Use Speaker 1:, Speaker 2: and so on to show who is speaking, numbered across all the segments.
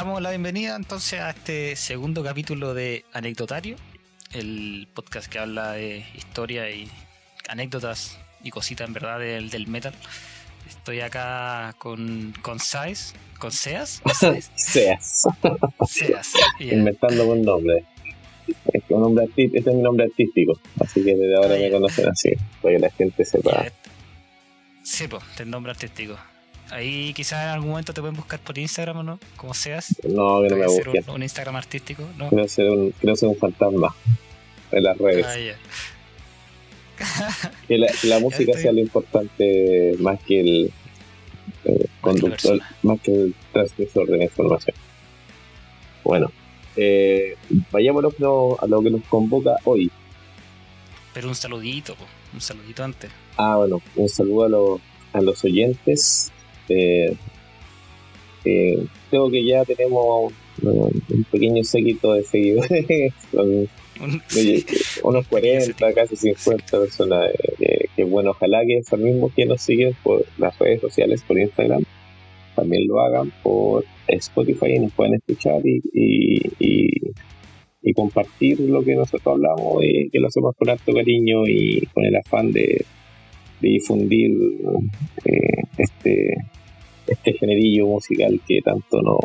Speaker 1: damos la bienvenida entonces a este segundo capítulo de Anecdotario, el podcast que habla de historia y anécdotas y cositas en verdad del, del metal. Estoy acá con, con con Seas.
Speaker 2: Seas.
Speaker 1: Seas. yeah.
Speaker 2: Inventando un nombre. Es un nombre este es mi nombre artístico, así que desde ahora
Speaker 1: Ah,
Speaker 2: me conocen así, para que la gente sepa.
Speaker 1: Ya, Sí, pues, el nombre artístico. Ahí quizás en algún momento te pueden buscar por Instagram o no, como seas.
Speaker 2: No, que no me
Speaker 1: ser un, un Instagram artístico, ¿no?
Speaker 2: Quiero ser un, quiero ser un fantasma en las redes.
Speaker 1: Ah.
Speaker 2: Que la, música sea lo importante más que el eh, conductor, más que el transmisor de la información. Bueno, eh, vayámonos no, a lo que nos convoca hoy.
Speaker 1: Pero un saludito, po, un saludito antes.
Speaker 2: Ah, bueno, un saludo a, los a los oyentes. Eh, eh, creo que ya tenemos un pequeño séquito de seguidores, unos
Speaker 1: pequeño
Speaker 2: 40, casi 50 personas. eh, eh, que bueno, ojalá que esos mismos que nos siguen por las redes sociales, por Instagram, también lo hagan por Spotify y nos pueden escuchar y, y, y- y compartir lo que nosotros hablamos y que lo hacemos con harto cariño y con el afán de, de difundir eh, este este generillo musical que tanto nos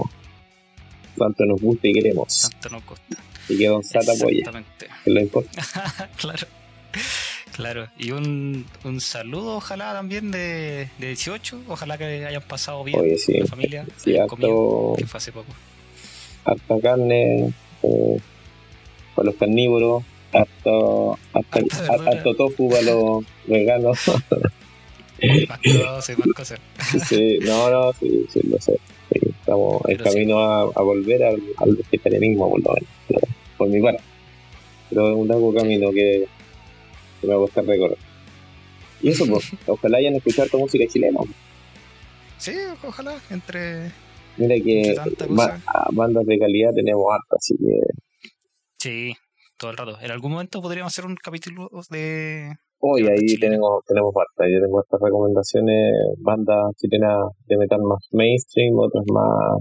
Speaker 2: tanto nos gusta y queremos
Speaker 1: Tanto no costa.
Speaker 2: y que Don Sata apoya
Speaker 1: Exactamente.
Speaker 2: que lo importante
Speaker 1: claro. Claro. Y un, un saludo, ojalá también de, de 18. Ojalá que hayan pasado bien
Speaker 2: Oye, sí.
Speaker 1: la familia.
Speaker 2: Sí,
Speaker 1: hayan
Speaker 2: harto-
Speaker 1: comido, que fue hace poco.
Speaker 2: harta carne eh, para los carnívoros, harto,
Speaker 1: verdura.
Speaker 2: harto tofu para los veganos.
Speaker 1: Más cosas, más cosas.
Speaker 2: sí, no, no, sí, sí, lo sé. Sí, estamos en
Speaker 1: sí.
Speaker 2: camino a, a volver al, al vegetarianismo, por lo menos, pero por mi parte. Pero es un largo camino que, que me va a costar recorrer. Y eso, pues, ojalá hayan escuchado esta música chilena.
Speaker 1: Sí, ojalá, entre.
Speaker 2: Mira que
Speaker 1: Entre
Speaker 2: ba- bandas de calidad tenemos hartas, así que
Speaker 1: Sí, todo el rato. En algún momento podríamos hacer un capítulo de.
Speaker 2: Hoy
Speaker 1: bandas
Speaker 2: ahí tenemos, tenemos harta. Yo tengo estas recomendaciones, bandas chilenas de metal más mainstream, otras más,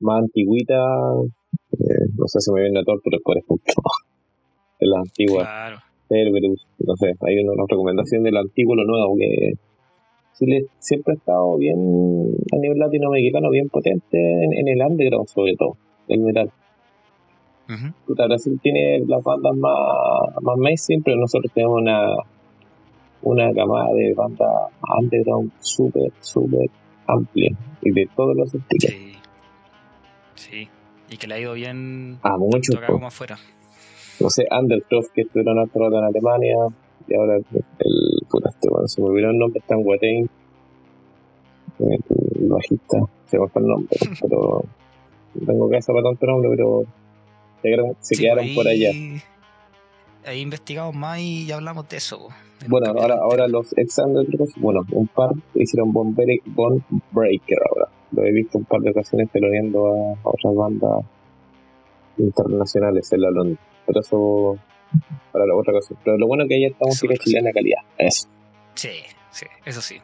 Speaker 2: más antigüitas. Eh, no sé si me viene a Torture, por ejemplo. De las antiguas,
Speaker 1: Claro.
Speaker 2: Cerberus, no sé, hay una, una recomendación de lo antiguo, lo nuevo, que Chile siempre ha estado bien, a nivel latinoamericano, bien potente en, en el underground, sobre todo, el metal.
Speaker 1: Ujú.
Speaker 2: Puta, Brasil tiene las bandas más, más mainstream, pero nosotros tenemos una, una camada de bandas underground súper, súper amplia y de todos los estilos.
Speaker 1: Sí. Sí. Y que le ha ido bien
Speaker 2: Ah, mucho.
Speaker 1: acá como afuera.
Speaker 2: No sé, Undercroft que estuvieron harto rato en Alemania y ahora el, puta, este, bueno, se me olvidó el nombre, está en Watain. El, el bajista, se me fue el nombre, pero no tengo cabeza para tanto nombre, pero se quedaron, se
Speaker 1: Sí,
Speaker 2: quedaron
Speaker 1: ahí-
Speaker 2: por allá.
Speaker 1: Ahí investigamos más y ya hablamos de eso. en
Speaker 2: Bueno, ahora, ahora los ex bueno, un par hicieron Bone Break- Bone Breaker ahora. Lo he visto un par de ocasiones teloneando a, a otras bandas internacionales en la Londres. Pero eso para la otra cosa. Pero lo bueno es que ahí está música
Speaker 1: otra cosa.
Speaker 2: chilena calidad. Eso.
Speaker 1: Sí, sí, eso sí.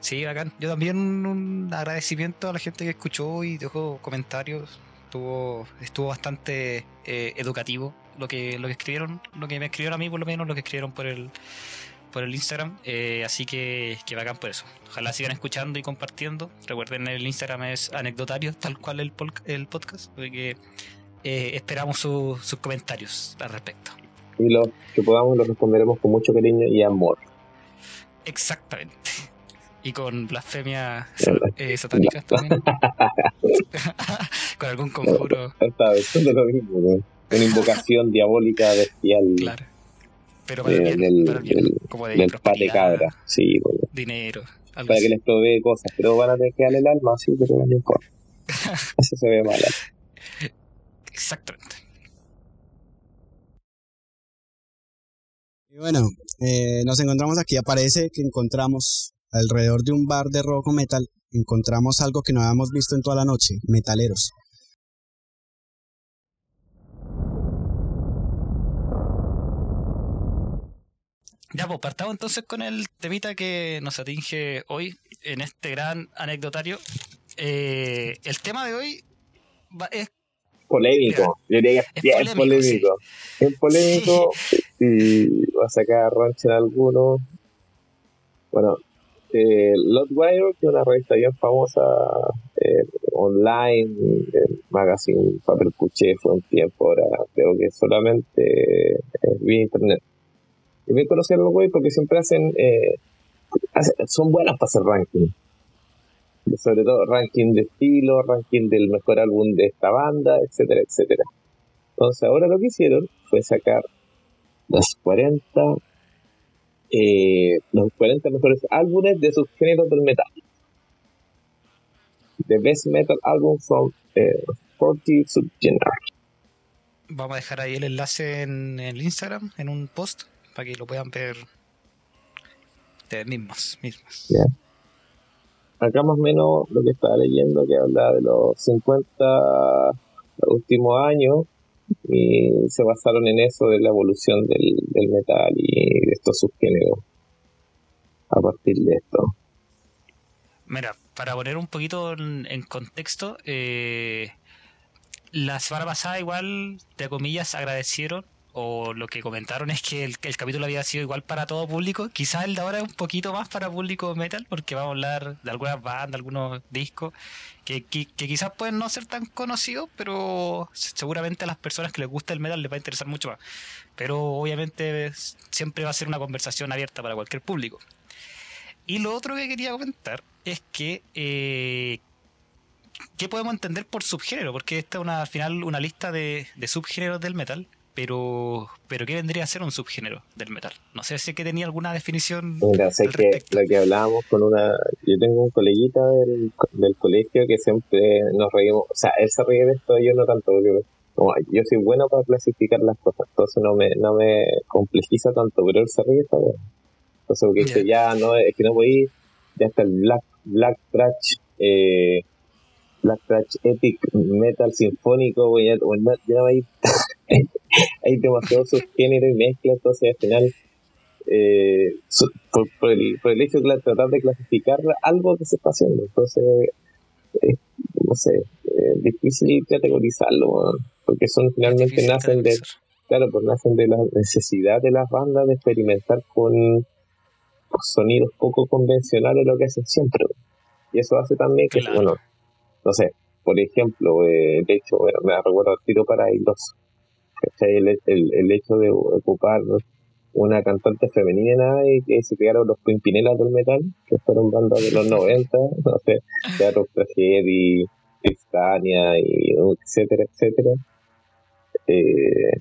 Speaker 1: Sí, bacán. Yo también un agradecimiento a la gente que escuchó y dejó comentarios. Estuvo, estuvo bastante eh, educativo lo que, lo que escribieron, lo que me escribieron a mí por lo menos, lo que escribieron por el por el Instagram. Eh, así que, que bacán por eso. Ojalá sigan escuchando y compartiendo. Recuerden el Instagram es anecdotario, tal cual el, el podcast. Así que eh, esperamos su- sus comentarios al respecto.
Speaker 2: Y lo que podamos lo responderemos con mucho cariño y amor.
Speaker 1: Exactamente. Y con blasfemia eh, satánicas también. con algún conjuro,
Speaker 2: Estaba pensando lo mismo, ¿no? Una invocación diabólica bestial
Speaker 1: claro. Pero para el
Speaker 2: eh,
Speaker 1: bien,
Speaker 2: del,
Speaker 1: para el bien.
Speaker 2: del,
Speaker 1: como de
Speaker 2: del pate cabra. Sí, bueno.
Speaker 1: dinero, algo
Speaker 2: para que
Speaker 1: así.
Speaker 2: les provee cosas, pero van a tener que darle el alma, sí, pero no importa. Eso se ve mal.
Speaker 1: Exactamente.
Speaker 3: Y bueno, eh, nos encontramos aquí. Aparece que encontramos alrededor de un bar de rock o metal, encontramos algo que no habíamos visto en toda la noche, metaleros.
Speaker 1: Ya, pues partamos entonces con el temita que nos atinge hoy en este gran anecdotario. Eh, el tema de hoy es
Speaker 2: polémico. Yo diría que es, bien polémico. Es polémico y va a sacar rancho en algunos. Bueno, eh, Lotwire, que es una revista bien famosa eh, online, el magazine papel cuché fue un tiempo, ahora creo que solamente eh, vía internet. Y me conocí a Lotwire porque siempre hacen, eh, son buenas para hacer ranking sobre todo ranking de estilo, ranking del mejor álbum de esta banda, etcétera, etcétera. Entonces ahora lo que hicieron fue sacar los 40, eh, los 40 mejores álbumes de sus géneros del metal. The Best Metal Album from eh, 40 Subgenres.
Speaker 1: Vamos a dejar ahí el enlace en el Instagram, en un post, para que lo puedan ver ustedes mismos. mismos
Speaker 2: acá más o menos lo que estaba leyendo que habla de los 50 últimos años y se basaron en eso de la evolución del, metal y de estos subgéneros a partir de esto.
Speaker 1: Mira, para poner un poquito en, contexto, eh, la semana pasada igual, de comillas, agradecieron o lo que comentaron es que el, capítulo había sido igual para todo público. Quizás el de ahora es un poquito más para público metal, porque vamos a hablar de algunas bandas, algunos discos que, quizás pueden no ser tan conocidos, pero seguramente a las personas que les gusta el metal les va a interesar mucho más. Pero obviamente siempre va a ser una conversación abierta para cualquier público. Y lo otro que quería comentar es que eh, ¿qué podemos entender por subgénero? Porque esta es al final una lista de subgéneros del metal pero pero ¿qué vendría a ser un subgénero del metal? No sé si es que tenía alguna definición.
Speaker 2: Mira, sé que lo que hablábamos con una. Yo tengo un coleguita del, del colegio que siempre nos reímos. O sea, él se ríe de esto, yo no tanto, porque yo soy bueno para clasificar las cosas, entonces no me, no me complejiza tanto, pero él se ríe vez. Entonces, porque dice, ya, no, es que no voy a ya está el Black, Black Trash, eh, Black Trash Epic Metal Sinfónico, ya, ya no va a ir. hay demasiados subgéneros y mezcla, entonces al final, eh, por, el, por el hecho de tratar de clasificar algo que se está haciendo, entonces, no sé, es difícil categorizarlo, porque son finalmente nacen de, claro, pues nacen de la necesidad de las bandas de experimentar con sonidos poco convencionales, lo que hacen siempre. Y eso hace también que, bueno, no sé, por ejemplo, eh, de hecho, bueno, me recuerdo el tiro para dos el, el, el, hecho de ocupar una cantante femenina y que se crearon los Pimpinelas del metal, que fueron bandas de los 90, no sé, Teatro Tragedy, Cristania, y etcétera, etcétera. Eh,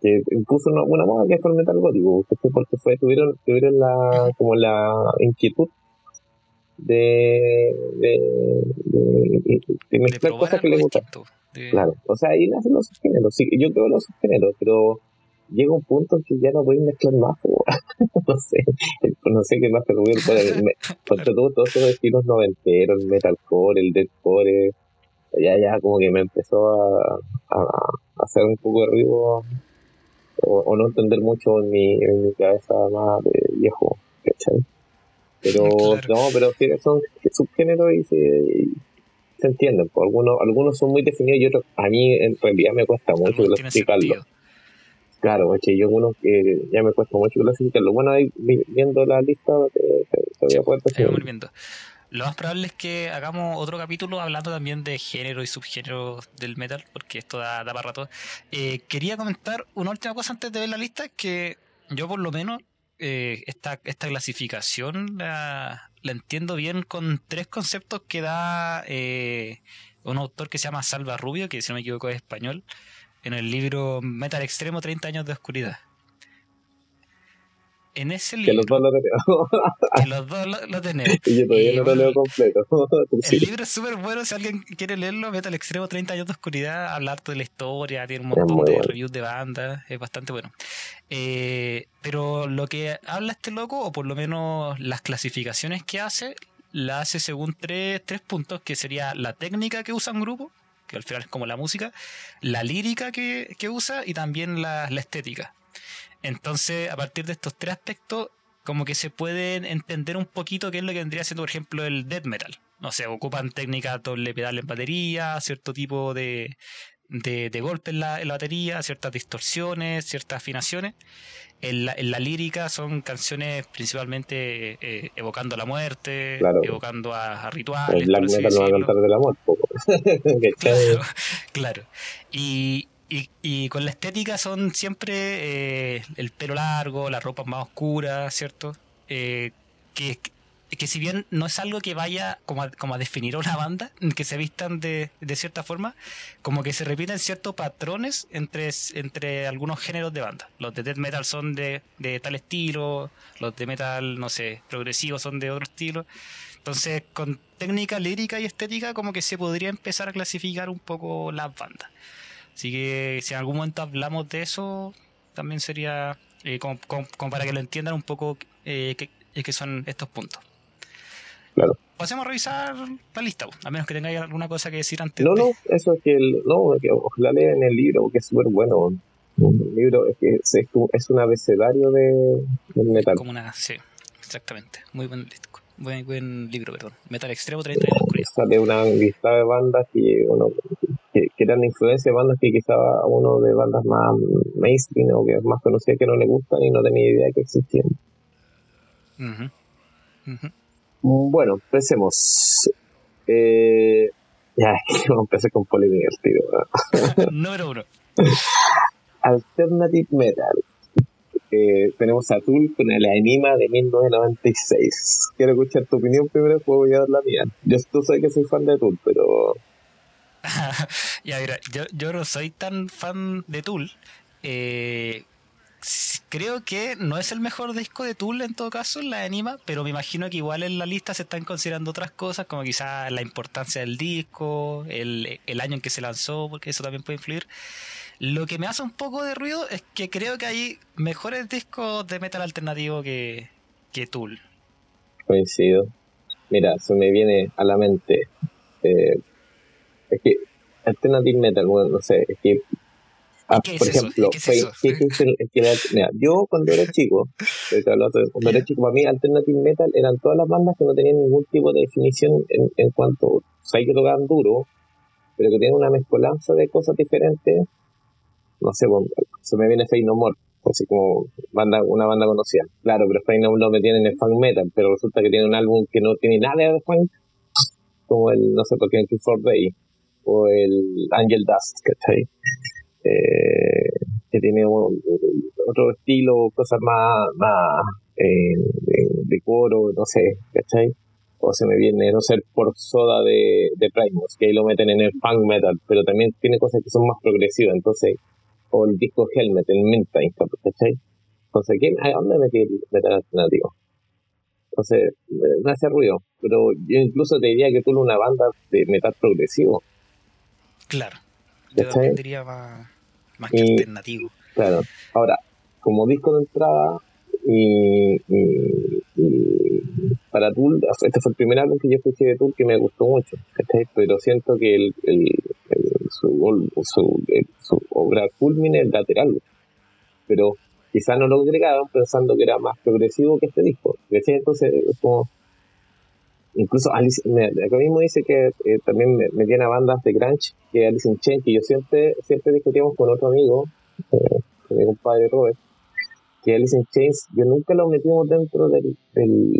Speaker 2: que impuso una, una moda que fue el metal gótico, porque fue, tuvieron, tuvieron la, como la inquietud de, de, de, mezclar cosas que les gustan. Claro, o sea, ahí nacen los subgéneros. Sí, yo creo los subgéneros, pero llega un punto en que ya no pueden mezclar más. no sé, no sé qué más te voy a todo, todos esos estilos noventeros, el metalcore, el deathcore, ya, ya como que me empezó a, a, hacer un poco de ruido o, no entender mucho en mi, en mi cabeza más de viejo, ¿cachai? Pero no, pero son subgéneros y se, se entienden. Pues, algunos, algunos son muy definidos y otros, a mí en realidad me cuesta mucho clasificarlo. Claro, yo uno que ya me cuesta mucho clasificarlo. Bueno, ahí viendo la lista te, voy a
Speaker 1: viendo. Lo más probable es que hagamos otro capítulo hablando también de género y subgénero del metal, porque esto da, da para rato. Eh, quería comentar una última cosa antes de ver la lista, que yo por lo menos eh, esta, esta clasificación la, entiendo bien con tres conceptos que da eh, un autor que se llama Salva Rubio, que si no me equivoco es español, en el libro Metal Extremo 30 años de oscuridad en ese libro.
Speaker 2: Que los dos lo tenemos.
Speaker 1: que los dos lo, tenemos.
Speaker 2: Y yo todavía no lo leo completo.
Speaker 1: el libro es súper bueno. Si alguien quiere leerlo, vete al extremo 30 años de oscuridad. Hablar de la historia. Tiene un montón de reviews de bandas. Es bastante bueno. Eh, pero lo que habla este loco, o por lo menos las clasificaciones que hace, la hace según tres, tres puntos: que sería la técnica que usa un grupo que al final es como la música, la lírica que, que usa y también la, la estética. Entonces, a partir de estos tres aspectos, como que se puede entender un poquito qué es lo que vendría siendo, por ejemplo, el death metal. no sé, ocupan técnicas doble pedal en batería, cierto tipo de, de, de golpe en la, en la batería, ciertas distorsiones, ciertas afinaciones. En la, en la lírica son canciones principalmente eh, evocando la muerte,
Speaker 2: Claro.
Speaker 1: evocando a, a rituales.
Speaker 2: El black
Speaker 1: por así
Speaker 2: metal no va a cantar del amor.
Speaker 1: Claro, claro. Y, y, y con la estética son siempre eh, el pelo largo, la ropa más oscura, ¿cierto? Eh, que, que si bien no es algo que vaya como a, como a definir a una banda, que se vistan de, de cierta forma, como que se repiten ciertos patrones entre, entre algunos géneros de banda. Los de death metal son de, de tal estilo, los de metal, no sé, progresivo son de otro estilo. Entonces, con técnica lírica y estética, como que se podría empezar a clasificar un poco las bandas. Así que si en algún momento hablamos de eso, también sería eh, como, como- como para que lo entiendan un poco eh, qué son estos puntos.
Speaker 2: Claro.
Speaker 1: Pasemos a revisar la lista, a menos que tengáis alguna cosa que decir antes.
Speaker 2: No,
Speaker 1: de-
Speaker 2: no, eso es que, el, no, que ojalá lean el libro, porque es súper bueno. El libro es que es, es un abecedario de, del metal.
Speaker 1: Como una, sí, exactamente. Muy buen. Buen, buen libro, perdón. Metal Extremo 30 años de oscuridad.
Speaker 2: Sale una lista de bandas que, uno, que, que eran de influencia de bandas que quizá a uno de bandas más mainstream o que es más conocidas que no le gustan y no tenía idea que existían. Bueno, empecemos. Eh, ya, vamos a empezar con polémica el.
Speaker 1: Número uno.
Speaker 2: Alternative Metal. Eh, tenemos a Tool con el Anima de 1996. Quiero escuchar tu opinión primero, después voy a dar la mía. Yo tú sabes que soy fan de Tool, pero
Speaker 1: ya, mira, yo, yo no soy tan fan de Tool. Eh, creo que no es el mejor disco de Tool en todo caso, la Anima, pero me imagino que igual en la lista se están considerando otras cosas, como quizás la importancia del disco, el, el año en que se lanzó, porque eso también puede influir. Lo que me hace un poco de ruido es que creo que hay mejores discos de metal alternativo que, que Tool.
Speaker 2: coincido. Mira, se me viene a la mente. eh, es que Alternative Metal, bueno, no sé, es que. ah,
Speaker 1: ¿Qué
Speaker 2: por ejemplo,
Speaker 1: ¿Qué es
Speaker 2: mira, yo cuando era chico, cuando era chico, para mí Alternative Metal eran todas las bandas que no tenían ningún tipo de definición en, en cuanto, o sea, que tocaban duro, pero que tenían una mezcolanza de cosas diferentes. No sé, bueno, se me viene Fate No More, así como banda, una banda conocida. Claro, pero Fate No More lo metían en el funk metal, pero resulta que tiene un álbum que no tiene nada de funk, como el, no sé por qué, el For Day, o el Angel Dust, ¿cachai? Eh, que tiene un- otro estilo, cosas más, más eh, de, coro, no sé, ¿cachai? O se me viene, no sé, por soda de, Primus, que ahí lo meten en el funk metal, pero también tiene cosas que son más progresivas, entonces, o el disco Helmet, el Mint-Time, ¿cachai? Entonces, ¿quién, ¿a dónde metí el metal alternativo? Entonces, me- hace ruido, pero yo incluso te diría que tú una banda de metal progresivo,
Speaker 1: Claro. Yo también diría más, más que
Speaker 2: Y-
Speaker 1: alternativo.
Speaker 2: Claro. Ahora, como disco de entrada y, y- y para Tool, este fue el primer álbum que yo escuché de Tool que me gustó mucho. Pero siento que el, el, el- su, su, el- su obra culmine es el lateral. Pero quizás no lo agregaron pensando que era más progresivo que este disco, ¿cachai? Entonces, es como... Incluso Alice, acá mismo dice que eh, también me, me tiene a bandas de grunge, que Alice in Chains, que yo siempre, siempre discutíamos con otro amigo, eh, mi compadre Robert, que Alice in Chains, yo nunca lo metimos dentro del, del,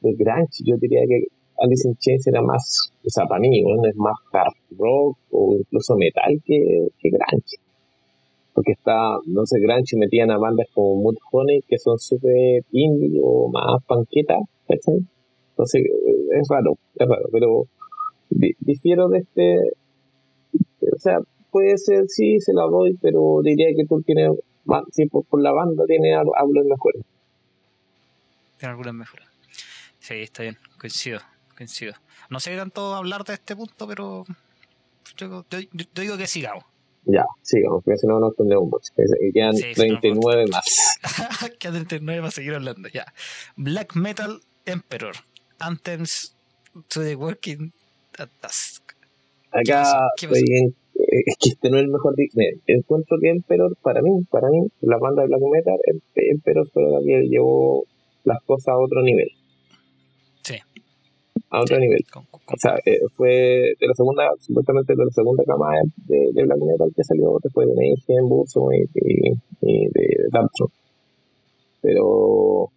Speaker 2: del grunge, yo diría que Alice in Chains era más, o sea, para mí, ¿no? es más hard rock o incluso metal que, que grunge. Porque está, no sé, grunge metían a bandas como Mudhoney, que son súper indie o más panquetas, ¿cachai? Entonces, eh, es raro, es raro, pero di- difiero de este, o sea, puede ser, sí, se la doy, pero diría que tú tienes, más- sí, por, por la banda tiene algo, algo mejor.
Speaker 1: Tiene algunas mejoras. Sí, está bien, coincido, coincido. No sé tanto hablar de este punto, pero yo, yo- yo digo que sigamos.
Speaker 2: Ya, sigamos, porque si no nos entendemos mucho. Y quedan
Speaker 1: Sí, sí, no,
Speaker 2: 39 más.
Speaker 1: Quedan 39 para seguir hablando, ya. Black Metal Emperor. Anthems to the Working Task.
Speaker 2: Acá
Speaker 1: ¿Qué pasó?
Speaker 2: estoy en, eh, es que este no es el mejor disco. Encuentro que Emperor, para mí, para mí, la banda de Black Metal, Em- Emperor fue la que llevó las cosas a otro nivel.
Speaker 1: Sí.
Speaker 2: a otro nivel. O sea, eh, fue de la segunda, supuestamente de la segunda camada de, de Black Metal que salió después de Mayhem, Burzum y, y, de Darktron. Pero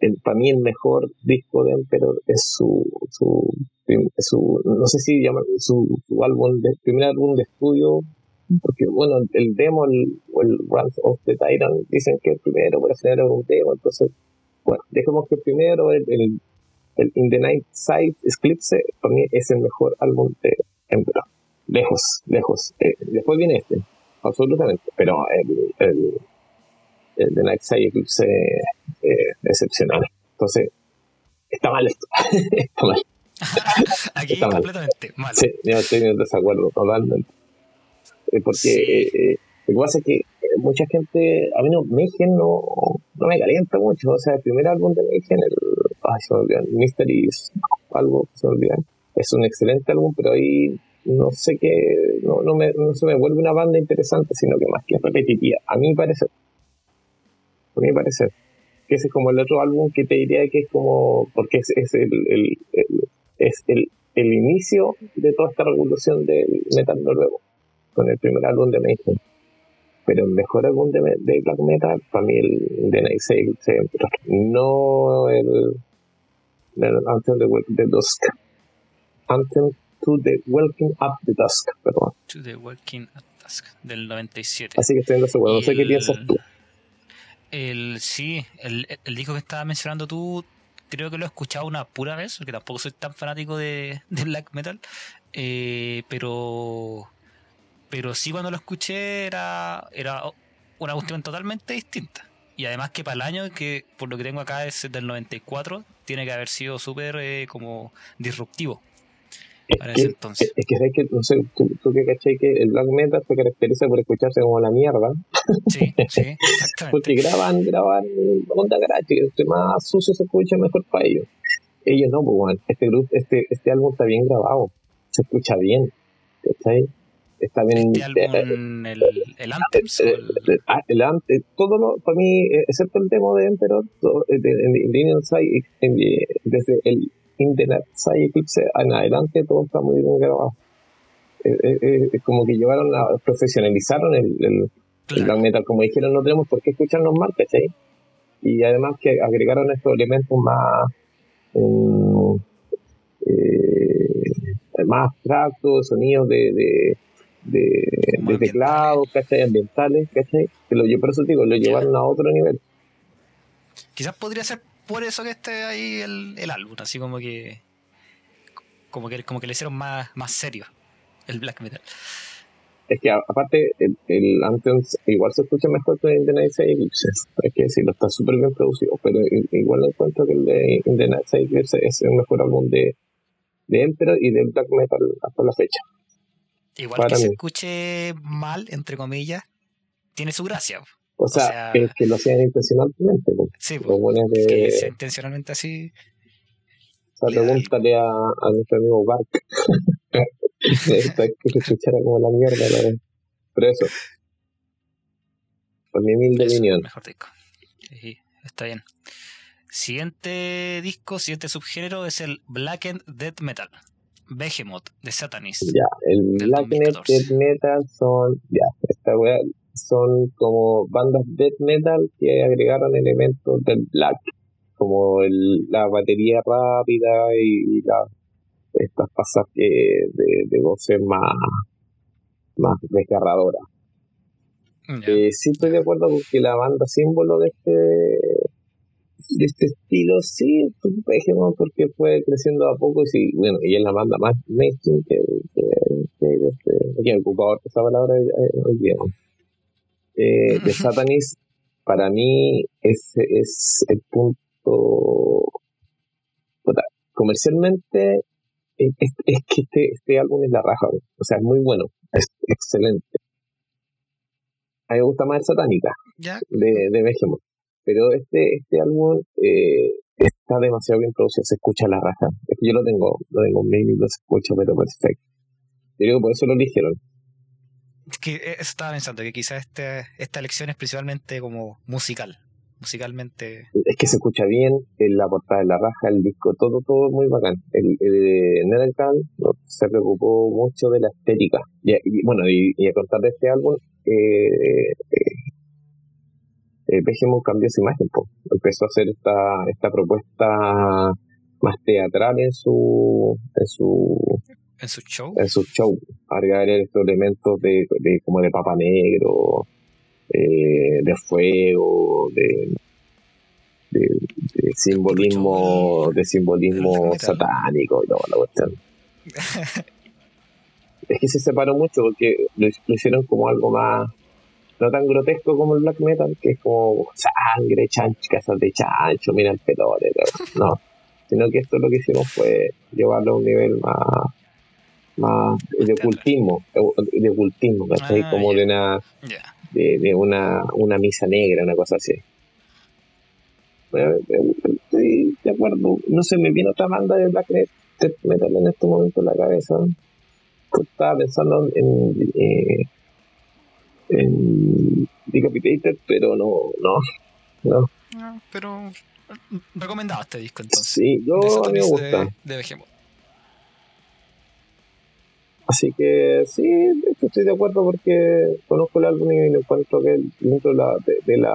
Speaker 2: el, para mí el mejor disco de Emperor es su, su, su no sé si llaman su, su álbum, de, primer álbum de estudio, porque bueno, el demo, el, el Run of the Titan, dicen que el primero, pero al final era un demo, entonces, bueno, dejemos que el primero, el, el, el In the Night Side Eclipse, para mí es el mejor álbum de Emperor, lejos, lejos. Eh, después viene este, absolutamente, pero el, el, el The Night Side Eclipse eh, excepcional. Entonces, está mal esto, está mal.
Speaker 1: Aquí está completamente mal.
Speaker 2: Sí, yo estoy en desacuerdo totalmente. Eh, porque eh, lo que pasa es que mucha gente, a mí no, Mayhem no, no me calienta mucho. O sea, el primer álbum de Mayhem, el, ay, se me olvidan, Mysteries, algo se me olvidan. Es un excelente álbum, pero ahí no sé qué, no, no, me, no se me vuelve una banda interesante, sino que más que repetitiva, a mi parecer. A mi parecer. Que ese es como el otro álbum que te diría que es como, porque es, es el, el, es el, el inicio de toda esta revolución del metal noruego con el primer álbum de Mayhem. Pero el mejor álbum de, de Black Metal, para mí, el de Night No el, el Anthem de, de Dusk. Anthem to the Walking Up the Dusk, perdón.
Speaker 1: To the Walking Up Dusk, del 97.
Speaker 2: Así que estoy en ese No sé qué piensas tú.
Speaker 1: El, sí, el, el disco que estabas mencionando tú, creo que lo he escuchado una pura vez, porque tampoco soy tan fanático de, black metal, eh, pero pero sí cuando lo escuché era, era una cuestión totalmente distinta. Y además que para el año, que por lo que tengo acá es del 94, tiene que haber sido súper eh, como disruptivo. Para ese entonces.
Speaker 2: Es que, que no sé, tú, que caché que el black metal se caracteriza por escucharse como la mierda.
Speaker 1: Sí, sí, exactamente.
Speaker 2: Porque graban, graban onda garaje, este más sucio se escucha mejor para ellos. Ellos no, pues bueno, este, este, este álbum está bien grabado, se escucha bien, ¿cachai? está bien.
Speaker 1: Este álbum, el, el Anthem.
Speaker 2: Ah, el, el, todo lo, para mí, eh, excepto el demo de Emperor, eh, desde el Internet Side Eclipse en adelante, todo está muy bien grabado. Es como que llevaron a, profesionalizaron el, el, black metal, como dijeron, no tenemos por qué escucharnos mal, ¿cachai? Y además que agregaron estos elementos más. Um, eh, más abstractos, sonidos de, de de, teclados, ¿cachai? Ambientales, ¿cachai? Que lo, yo por eso digo, lo llevaron a otro nivel.
Speaker 1: Quizás podría ser por eso que esté ahí el, el álbum, así como que como que como que le hicieron más, más serio el black metal.
Speaker 2: Es que aparte el, el Anthem igual se escucha mejor que el de Night Eclipse, hay que decirlo, está súper bien producido, pero igual encuentro que el de, el de Night Eclipse es el mejor álbum de, de Emperor y de black metal hasta la fecha.
Speaker 1: Igual que se escuche mal, entre comillas, tiene su gracia.
Speaker 2: O sea, que, que, lo sean intencionalmente.
Speaker 1: Sí, de, que sea intencionalmente así.
Speaker 2: O sea, pregúntale a, a nuestro amigo Bark. que se escuchara como la mierda. ¿no? Pero eso. Por mi humilde opinión.
Speaker 1: Mejor disco. Sí, está bien. Siguiente disco, siguiente subgénero es el Blackened Death Metal. Behemoth de Satanist.
Speaker 2: Ya, el Black Death Metal son, ya, esta wea son como bandas death metal que agregaron elementos del black, como el, la batería rápida y, la, estas pasas de, de voces más, más desgarradoras. Eh, sí estoy de acuerdo con que la banda símbolo de este de este estilo, sí, dejemos porque fue creciendo a poco y sí, bueno, y es la banda más mainstream que, que, que, este, que ocupado esa palabra eh, hoy día. Eh, de Satanis, para mí, ese es el punto. Comercialmente, es, es, que este, este álbum es la raja, o sea, es muy bueno, es excelente. A mí me gusta más el Satánica de, de Behemoth. Pero este, este álbum eh, está demasiado bien producido, se escucha la raja. Es que yo lo tengo, lo tengo mil y lo escucho, pero perfecto. Yo digo, por eso lo eligieron.
Speaker 1: Que eso estaba pensando, que quizás este, esta elección es principalmente como musical. musicalmente.
Speaker 2: Es que se escucha bien, en la portada de la raja, el disco, todo, todo muy bacán. El, el se preocupó mucho de la estética. Y, bueno, y, a contar de este álbum, eh, eh, cambió su imagen, empezó a hacer esta, esta propuesta más teatral en su, en su
Speaker 1: en su show.
Speaker 2: En su show agregar estos elementos de, de como de papa negro eh, de fuego, de, de, simbolismo, de simbolismo satánico y toda la cuestión. es que se separó mucho porque lo, hicieron como algo más, no tan grotesco como el black metal, que es como sangre, chancho, casas de chancho, mira el pelore, no, sino que esto lo que hicimos fue llevarlo a un nivel más más de ocultismo, de ocultismo, ¿cachai? Ah, como de una de, una, una misa negra, una cosa así. estoy de acuerdo. No sé, me viene otra banda de Black Metal en este momento en la cabeza. Estaba pensando en, eh, en Decapitated, pero no, no, no.
Speaker 1: Ah, pero recomendado este disco entonces.
Speaker 2: Sí, yo a mí me gusta.
Speaker 1: De,
Speaker 2: Así que sí, estoy de acuerdo porque conozco el álbum y encuentro que dentro de la de, la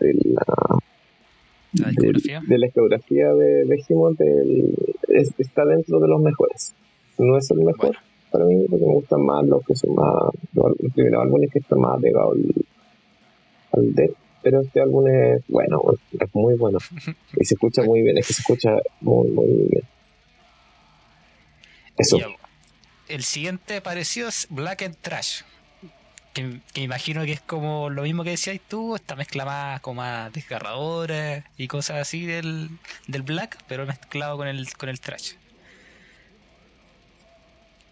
Speaker 2: de
Speaker 1: la, discografía.
Speaker 2: de, la geografía de Behemoth está dentro de los mejores. No es el mejor para mí porque me gustan más los que son más los, primeros álbumes que están más pegados al, al death pero este álbum es bueno, es muy bueno. Y se escucha muy bien, es que se escucha muy muy bien. Eso
Speaker 1: el siguiente parecido es Black and Trash. Que, imagino que es como lo mismo que decías tú, esta mezcla más como más desgarradora y cosas así del, del black, pero mezclado con el, con el trash.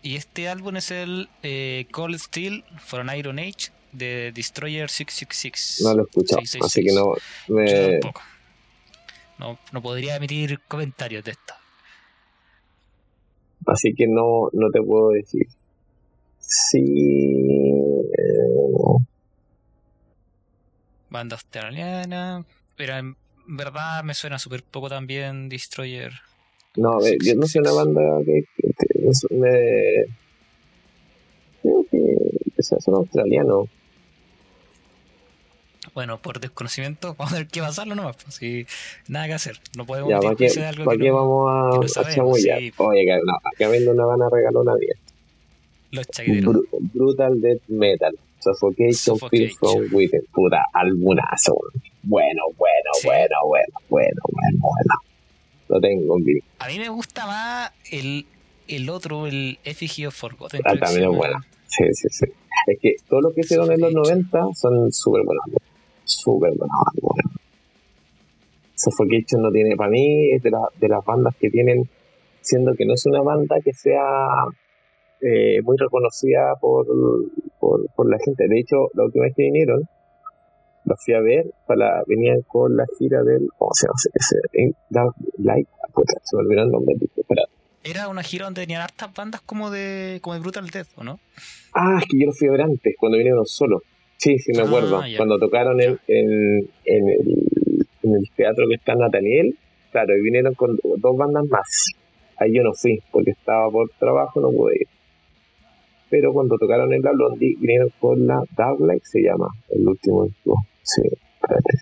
Speaker 1: Y este álbum es el eh, Cold Steel for an Iron Age de Destroyer 666.
Speaker 2: No lo he escuchado, así que no me...
Speaker 1: No, no podría emitir comentarios de esto.
Speaker 2: Así que no, no te puedo decir. Sí. Eh,
Speaker 1: Banda australiana. Pero en verdad me suena súper poco también Destroyer.
Speaker 2: No, yo no sé una banda que, me. Creo que, que son australianos.
Speaker 1: Bueno, por desconocimiento, vamos a tener que pasarlo nomás. Pues, si, nada que hacer. No podemos
Speaker 2: ya, ¿para qué, algo ¿para qué vamos a, a chamullar? Oye, que no, acá vendo una van a regalar una vida.
Speaker 1: Los chaqueteros.
Speaker 2: brutal Death Metal. Suffocation, Suffocation. From Within. Puta, albunazo. Bueno, bueno, bueno, bueno, bueno, bueno, bueno. Lo tengo aquí.
Speaker 1: A mí me gusta más el, el otro, el Effigy of Forgotten.
Speaker 2: Ah, también es bueno. Sí, sí, sí. Es que todo lo que hicieron en los 90 son súper buenos súper bueno. Suffocation no tiene, para mí, es de, de las bandas que tienen, siendo que no es una banda que sea eh, muy reconocida por, por, la gente. De hecho, la última vez que vinieron, los fui a ver, para, venían con la gira del, ¿cómo se llama? Light, se me olvidó el nombre,
Speaker 1: Era una gira donde tenían hartas bandas como de, como de Brutal Death, ¿o no?
Speaker 2: Ah, es que yo los fui a ver antes, cuando vinieron solos. Sí, sí, me ah, acuerdo. Cuando tocaron en, en, en, el, teatro que está en Nathaniel, claro, y vinieron con dos bandas más. Ahí yo no fui, porque estaba por trabajo, no pude ir. Pero cuando tocaron en la Blondie, vinieron con la Dark se llama, el último disco. Sí, espérate.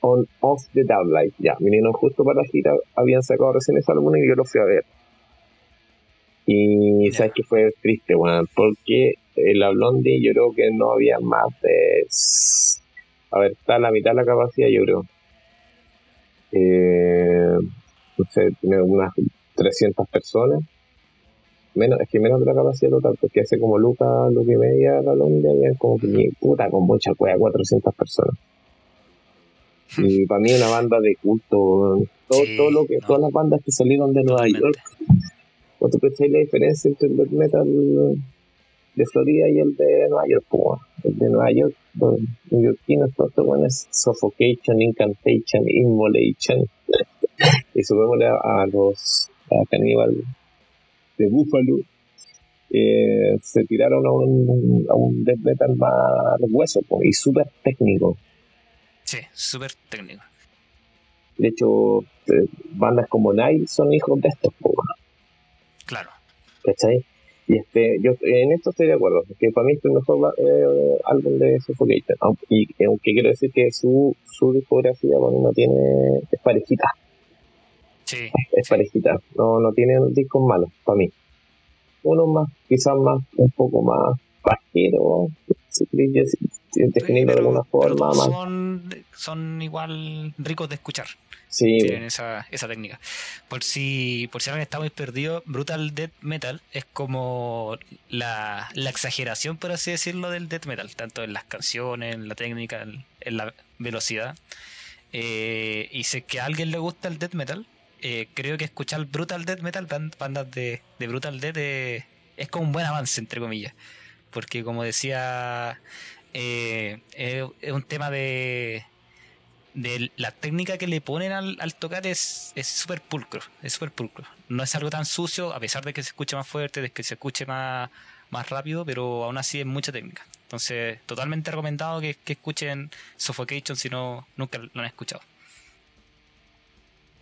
Speaker 2: On Off the Dark ya, vinieron justo para la gira, habían sacado recién ese álbum y yo lo fui a ver. Y sabes que fue triste, bueno, porque la Blondie yo creo que no había más de... A ver, está la mitad de la capacidad, yo creo. Eh, no sé, tiene unas 300 personas. Menos, es que menos de la capacidad total, porque hace como Lucas, Lucas y media la Blondie, había como puta, con mucha cueva, 400 personas. Y para mí una banda de culto, todo, todo lo que, todas las bandas que salieron de Nueva York. ¿Cuánto pensáis la diferencia entre el metal de Florida y el de Nueva York, el de Nueva York, los neoyorquinos, todo bueno es Suffocation, Incantation, Immolation. y subémosle a, los a Caníbal de Buffalo. se tiraron a un, a un death metal más hueso y súper técnico.
Speaker 1: Sí, súper técnico.
Speaker 2: De hecho, eh, bandas como Nile son hijos de estos, po,
Speaker 1: Claro.
Speaker 2: ¿cachai? Y este, yo en esto estoy de acuerdo, que para mí es el mejor eh, álbum de Suffocation. Aunque, y aunque quiero decir que su, su discografía para mí no tiene, es parejita,
Speaker 1: Sí,
Speaker 2: es parejita, no, no tiene discos malos para mí. Uno más, quizás más, un poco más pajero, si si definirlo de alguna forma, más.
Speaker 1: son, igual ricos de escuchar.
Speaker 2: Sí,
Speaker 1: Tienen esa, esa técnica. Por si, por si alguien está muy perdido, Brutal Death Metal es como la, la exageración, por así decirlo, del death metal, tanto en las canciones, en la técnica, en, en la velocidad. Eh, y sé que a alguien le gusta el death metal, eh, creo que escuchar Brutal Death Metal, ban- bandas de, de Brutal Death, eh, es como un buen avance, entre comillas. Porque como decía, eh, es- es un tema de, de la técnica que le ponen al, al tocar es es súper pulcro, es súper pulcro. No es algo tan sucio, a pesar de que se escuche más fuerte, de que se escuche más, más rápido, pero aún así es mucha técnica. Entonces, totalmente recomendado que, que escuchen Suffocation si no nunca lo han escuchado.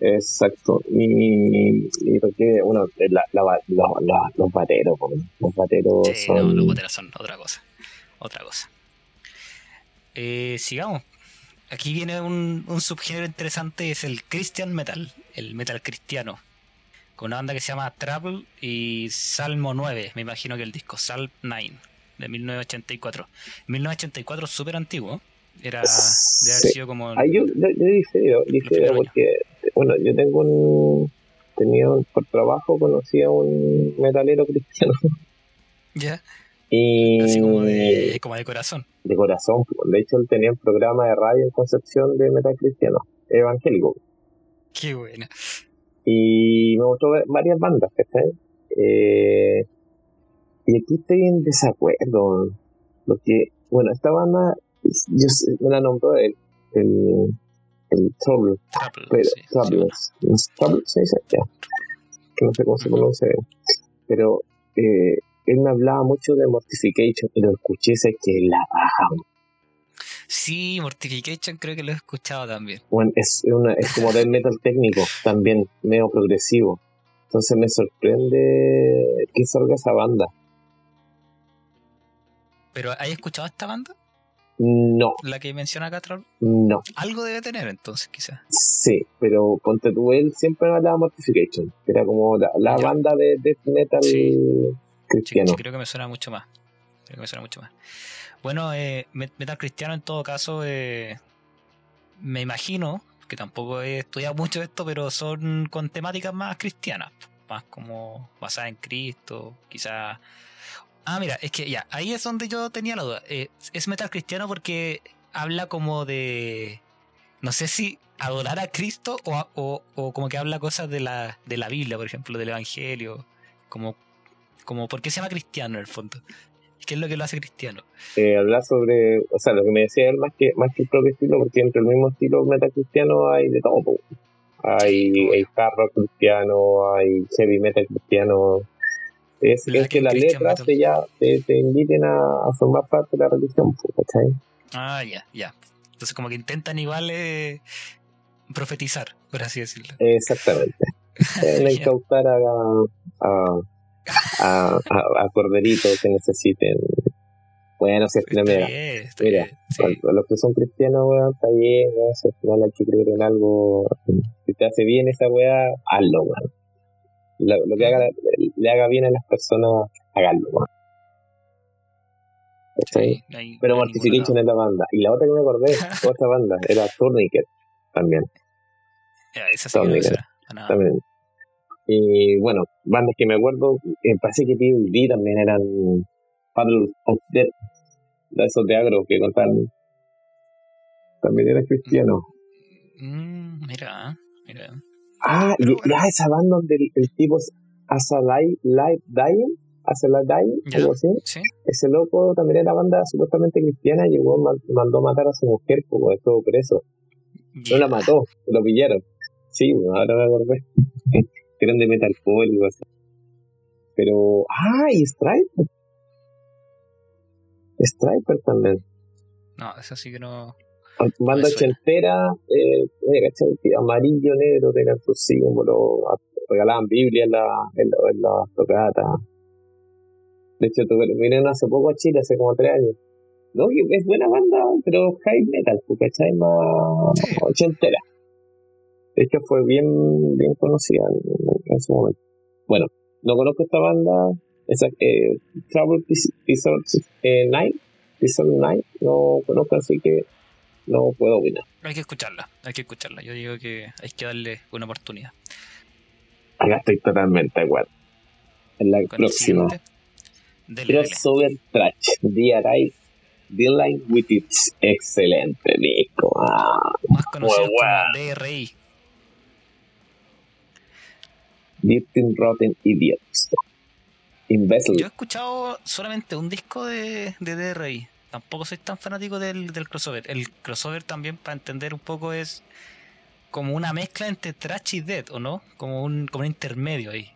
Speaker 2: Exacto. Y, y porque, bueno, la, la, la- la- los bateros, los bateros
Speaker 1: Sí,
Speaker 2: son...
Speaker 1: no, los boteras son otra cosa. Otra cosa. Eh, sigamos. Aquí viene un, un subgénero interesante, es el Christian Metal, el metal cristiano. Con una banda que se llama Trouble y Salmo 9, me imagino que el disco, Psalm 9, de 1984. 1984 súper antiguo. Era de haber sido como...
Speaker 2: Ah, yo, yo, yo difiero, difiero
Speaker 1: primeros
Speaker 2: porque, bueno, yo tengo un... Tenía un, por trabajo, conocí a un metalero cristiano.
Speaker 1: Ya,
Speaker 2: Y
Speaker 1: así como de, como de corazón.
Speaker 2: de corazón. pues. De hecho, él tenía un programa de radio en Concepción de metal cristiano, evangélico.
Speaker 1: Qué buena.
Speaker 2: Y me gustó ver varias bandas, ¿cachai? Eh, y aquí estoy en desacuerdo. Porque, bueno, esta banda, yo me la nombró él, el, el Trouble,
Speaker 1: Trouble,
Speaker 2: pero,
Speaker 1: sí, sí,
Speaker 2: Trouble, no sé, Trouble, sí, sí, ya. Que no sé cómo se pronuncia. Pero eh, él me hablaba mucho de Mortification y lo escuché, sé que la baja.
Speaker 1: Sí, Mortification creo que lo he escuchado también.
Speaker 2: Bueno, es, una, es como del metal técnico, también medio progresivo. Entonces me sorprende que salga esa banda.
Speaker 1: ¿Pero hay escuchado esta banda?
Speaker 2: No,
Speaker 1: La que menciona Trouble?
Speaker 2: no,
Speaker 1: Algo debe tener entonces, quizás.
Speaker 2: sí, pero ponte tú, él siempre me hablaba Mortification, que era como la, banda de death metal
Speaker 1: Sí.
Speaker 2: Cristiano.
Speaker 1: sí, creo que me suena mucho más. Creo que me suena mucho más. Bueno, eh, met- metal cristiano en todo caso, eh, me imagino, que tampoco he estudiado mucho esto, pero son con temáticas más cristianas, más como basadas en Cristo, quizás... Ah, mira, es que ya, ahí es donde yo tenía la duda. Eh, es metal cristiano porque habla como de... No sé si adorar a Cristo o, a- o, o como que habla cosas de la, de la Biblia, por ejemplo, del Evangelio, como como por qué se llama cristiano en el fondo. ¿Qué es lo que lo hace cristiano?
Speaker 2: Eh, hablar sobre, o sea, lo que me decía él más que, más que el propio estilo, porque entre el mismo estilo metal cristiano hay de todo. Hay, hay hard rock cristiano, hay heavy metal cristiano. Es, que las letras te, ya, te, te inviten a, a formar parte de la religión, ¿cachai?
Speaker 1: Ah, ya, ya. Entonces como que intentan igual eh, profetizar, por así decirlo.
Speaker 2: Exactamente.
Speaker 1: Ya.
Speaker 2: incautar a, a, a, corderitos que necesiten. Bueno, si al final, mira,
Speaker 1: bien,
Speaker 2: mira,
Speaker 1: bien, sí.
Speaker 2: los que son cristianos, weón, está bien, weón, si al final hay que creer en algo. Si te hace bien esa weá, hazlo, weón. Lo, lo que haga, le haga bien a las personas, weón. ¿Cachai?
Speaker 1: Sí, no hay-
Speaker 2: Pero
Speaker 1: no
Speaker 2: Mortification es la banda. Y la otra que me acordé, otra banda, era Tourniquet también.
Speaker 1: Ya, esa sí que no
Speaker 2: también. Y bueno, bandas que me acuerdo, eh, parece que PvP también eran Paddle of Death, de esos de agro que contaban. También era cristiano.
Speaker 1: Mm, mira, mira.
Speaker 2: Ah, y esa banda donde el, el tipo es Asalai Live Dying, Asalai Dying,
Speaker 1: Ya.
Speaker 2: algo así.
Speaker 1: Sí.
Speaker 2: Ese loco también era banda supuestamente cristiana y llegó, man- mandó a matar a su mujer, como estuvo preso. No la mató, lo pillaron. Sí, bueno, ahora me acordé. Eran de metalcore y algo así. Pero, ah, y Striper. Striper también.
Speaker 1: No, eso sí que no.
Speaker 2: Banda ochentera, eh, eh amarillo, negro, tenían sus símbolos, regalaban Biblia en la, en la, en la tocata. De hecho, vinieron hace poco a Chile, hace como tres años. No, es buena banda, pero high metal, ¿cachai? Más ochentera. De hecho, fue bien, bien conocida en, en, su momento. Bueno, no conozco esta banda, esa, eh, Travel eh, Night, Night, no conozco, así que no puedo opinar.
Speaker 1: Hay que escucharla, hay que escucharla. Yo digo que hay que darle una oportunidad.
Speaker 2: Acá estoy totalmente de acuerdo. En la próxima. Crossover Trash, DRI, Dealing with Its excelente disco. Ah,
Speaker 1: Más conocido como DRI.
Speaker 2: Dirty Rotten Idiots.
Speaker 1: Yo he escuchado solamente un disco de, de DRI. Tampoco soy tan fanático del, del crossover. El crossover también, para entender un poco, es como una mezcla entre trash y dead, ¿o no? Como un, como un intermedio ahí.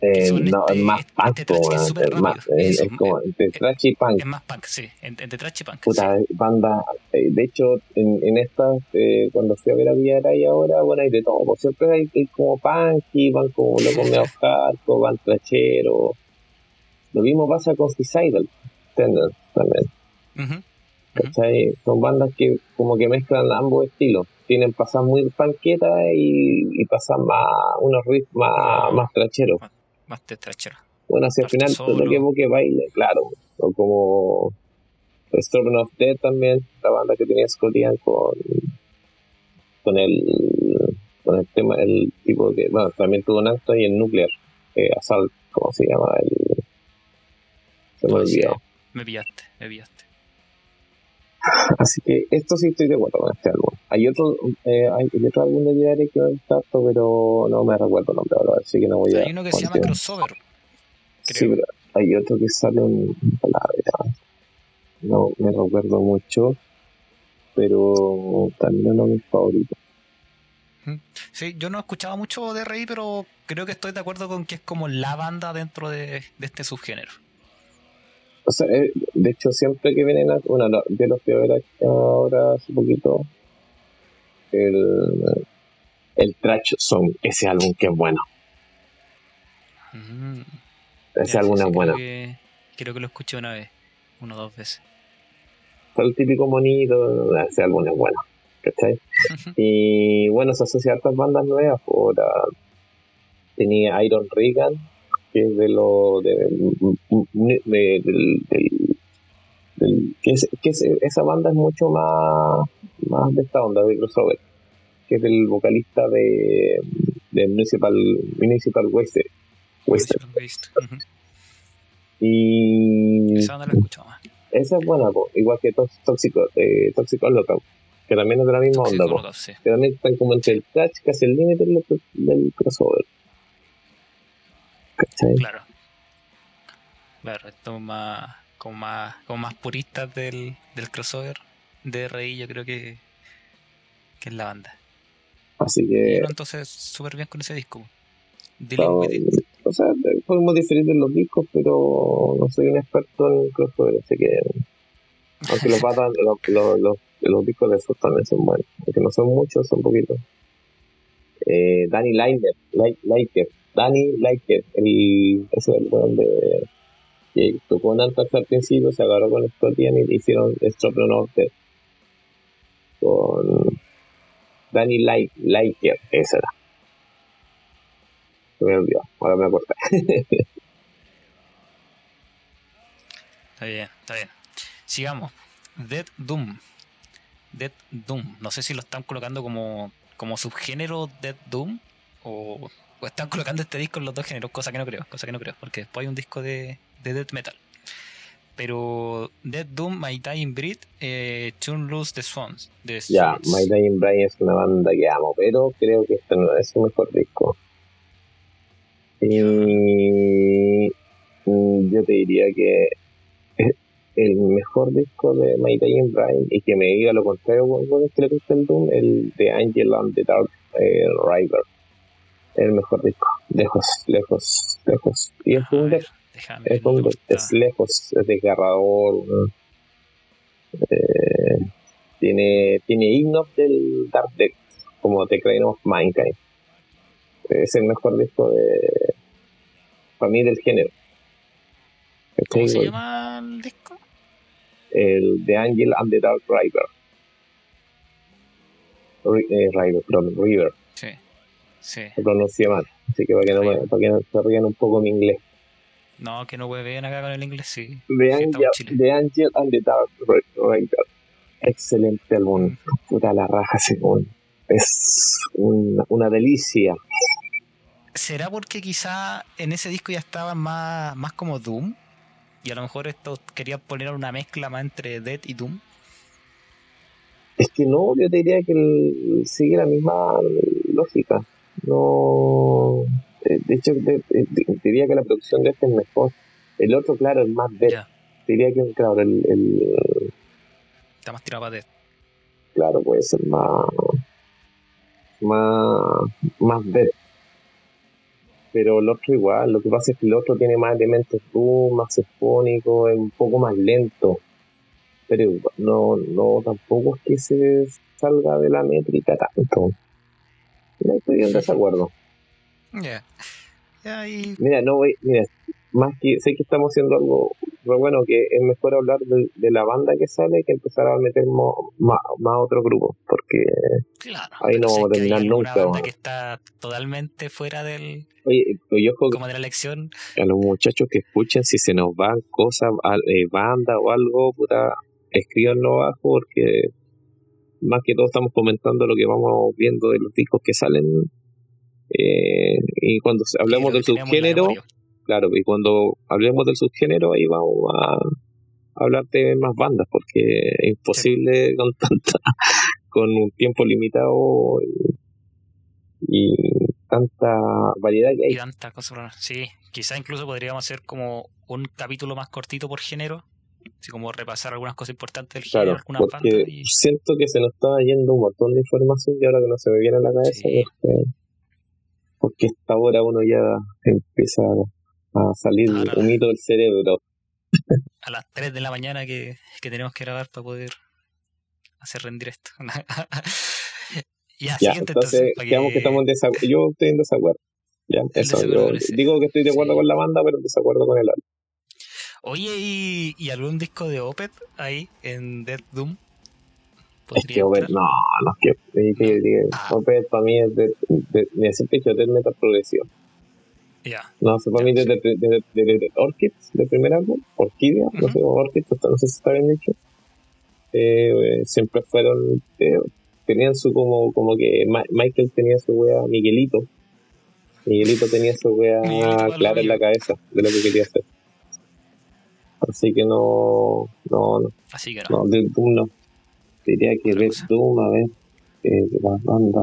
Speaker 2: Eh, no, es más punk, este es, más, es, como entre trash y punk.
Speaker 1: Es más punk, sí, entre, trash y punk.
Speaker 2: Puta, banda, eh, de hecho, en, en estas, eh, cuando fui a ver a Villara y ahora, bueno, hay de todo, pues siempre hay, hay como punk y van como locos medio hardcore, van tracheros. Lo mismo pasa con Suicidal también. Son bandas que como que mezclan ambos estilos. Tienen pasar muy panqueta y, y pasan más, unos riffs más, más tracheros.
Speaker 1: Más, trachero.
Speaker 2: Bueno, hacia el final todo lo que baile, claro. O como Storm of Death también, la banda que tenía Scotian con, con el con el tema, el tipo que, bueno, también tuvo un acto y el Nuclear, eh, Assault, ¿cómo se llama? El, se me olvidó.
Speaker 1: Me pillaste, me pillaste.
Speaker 2: Así que esto sí estoy de acuerdo con este álbum. Hay otro, eh, hay otro álbum de Diary que no tanto, pero no me recuerdo el nombre ahora, así que no voy a.
Speaker 1: Hay uno que se llama Crossover.
Speaker 2: Sí, pero hay otro que sale en palabra. No me recuerdo mucho, pero también uno de mis favoritos.
Speaker 1: Sí, yo no he escuchado mucho de Rey, pero creo que estoy de acuerdo con que es como la banda dentro de este subgénero.
Speaker 2: O sea, eh, de hecho, siempre que vienen a. Bueno, no, yo los fui a ver ahora hace poquito. El, el Trash Song, ese álbum que es bueno. Mm. Ese álbum es bueno.
Speaker 1: creo que lo escuché una vez, una o dos veces.
Speaker 2: Fue el típico monito, ese álbum es bueno. ¿Cachai? y bueno, se asocia a otras bandas nuevas. Por, tenía Iron Regan, que es de lo de, del, que, es, que esa banda es mucho más más de esta onda de crossover que es del vocalista de, de Municipal Municipal Waste y
Speaker 1: esa banda la más.
Speaker 2: esa es buena igual que Tóxico eh, Tóxico Local que también es de la misma onda que también están como entre el touch casi el límite del crossover.
Speaker 1: Claro. Claro, estamos más, como más, como más puristas del, del crossover de RI, yo creo que, que es la banda.
Speaker 2: Así que.
Speaker 1: entonces, súper bien con ese disco.
Speaker 2: o sea, podemos diferir en los discos, pero no soy un experto en crossover, así que. Aunque los, los, los, los, discos de esos también son buenos. Aunque no son muchos, son poquitos. Eh, Danny Liner, Liker, Danny Liker, el, ese es el weón de que tocó en Antax al principio, se agarró con Scotian y hicieron Norte con Danny Liker, esa era. Se me olvidó, ahora me acuerdo.
Speaker 1: está bien, está bien. Sigamos. Dead Doom. Dead Doom. No sé si lo están colocando como, como subgénero Dead Doom o o están colocando este disco en los dos géneros, cosa que no creo, cosa que no creo, porque después hay un disco de, de death metal. Pero Dead Doom, My Dying Breed, eh, Tune Loose the Swans.
Speaker 2: Ya, My Dying Breed es una banda que amo, pero creo que este no es su mejor disco. Y mm, yo te diría que el mejor disco de My Dying Bride y que me diga lo contrario cuando que le gusta el Doom, el de Angel and the Dark eh, River el mejor disco. Lejos, lejos, lejos. Y es un es, es lejos, es desgarrador. Eh, Tiene, tiene himnos del Dark Deck, como The Crane of Mankind. Es el mejor disco de. para mí del género.
Speaker 1: ¿Cómo se llama el disco?
Speaker 2: El The Angel and the Dark River. Eh, River, perdón, River.
Speaker 1: Sí.
Speaker 2: Se pronuncia mal. Así que para que, no para que no un poco mi inglés.
Speaker 1: No, que no bien acá con el inglés, sí.
Speaker 2: The Angel, the Angel and the Dark River. Excelente álbum. Puta la raja, según. Es una, una delicia.
Speaker 1: ¿Será porque quizá en ese disco ya estaba más, más como Doom? Y a lo mejor esto quería poner una mezcla más entre Dead y Doom.
Speaker 2: Es que no, yo te diría que sigue la misma lógica. No. De hecho, diría que la producción de este es mejor. El otro, claro, es más Dead. Diría que, claro, el, el.
Speaker 1: Está más tirado para Dead.
Speaker 2: Claro, puede ser más. Más. Más pero el otro igual. Lo que pasa es que el otro tiene más elementos Doom, más espónico, es un poco más lento. Pero no, no, tampoco es que se salga de la métrica tanto. No estoy en desacuerdo. Mira, no voy, mira, más que sé que estamos haciendo algo pero bueno que es mejor hablar de, la banda que sale que empezar a meter más, más otro grupo porque ahí no vamos a terminar nunca
Speaker 1: banda que está totalmente fuera del
Speaker 2: Oye, pues yo
Speaker 1: como de la elección.
Speaker 2: a los muchachos que escuchen si se nos van cosas eh, banda o algo puta escríbanlo abajo porque más que todo estamos comentando lo que vamos viendo de los discos que salen eh, y cuando hablamos del subgénero Claro, y cuando hablemos del subgénero, ahí vamos a hablar de más bandas, porque es imposible con tanta, con un tiempo limitado y, tanta variedad que hay.
Speaker 1: Y tanta cosa, sí, quizá incluso podríamos hacer como un capítulo más cortito por género, así como repasar algunas cosas importantes del género, algunas
Speaker 2: bandas. Y... Siento que se nos está yendo un montón de información y ahora que no se me viene a la cabeza, porque, porque esta hora uno ya empieza a salir un hito del cerebro.
Speaker 1: A las 3 de la mañana que, tenemos que grabar para poder hacer rendir esto.
Speaker 2: ya, siguiente entonces. digamos que... estamos en desacuerdo. Yo estoy en desacuerdo. Ya, eso. Yo digo que estoy de acuerdo con la banda, pero en desacuerdo con el álbum.
Speaker 1: Oye, ¿y, ¿y, algún disco de Opet ahí en Dead Doom?
Speaker 2: Es que Opet, no, no es que. Ah. Opet para mí es de, de, de, siempre dicho Metal progresivo. No, se para mí desde de, de, Orchids, del primer álbum, Orquídea, no sé, Orchids, no sé si está bien dicho. Eh, siempre fueron, eh, tenían su como, como que Michael tenía su wea, Miguelito. Miguelito tenía su wea clara en la cabeza de lo que quería hacer. Así que no, no, no.
Speaker 1: Así que
Speaker 2: no. No, de Doom no. Diría que Red Doom, a ver, eh, de las bandas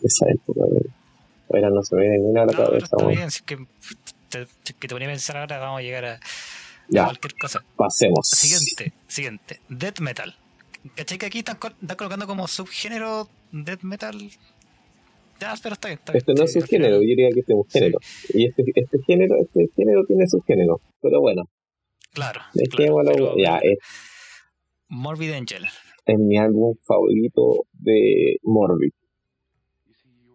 Speaker 2: de esa época, a. Bueno, no se me viene ninguna a la no, cabeza.
Speaker 1: Está bien, si que te, que te ponía a pensar ahora, vamos a llegar a, ya, cualquier cosa.
Speaker 2: Pasemos.
Speaker 1: Siguiente, siguiente. Death Metal. ¿Cachai que aquí están, colocando como subgénero Death Metal? Ya, pero está bien. Está
Speaker 2: este no es subgénero, yo diría que este es un género. Y este, este género, este género tiene subgénero. Pero bueno.
Speaker 1: Claro.
Speaker 2: claro ya, es,
Speaker 1: Morbid Angel.
Speaker 2: Es mi álbum favorito de Morbid.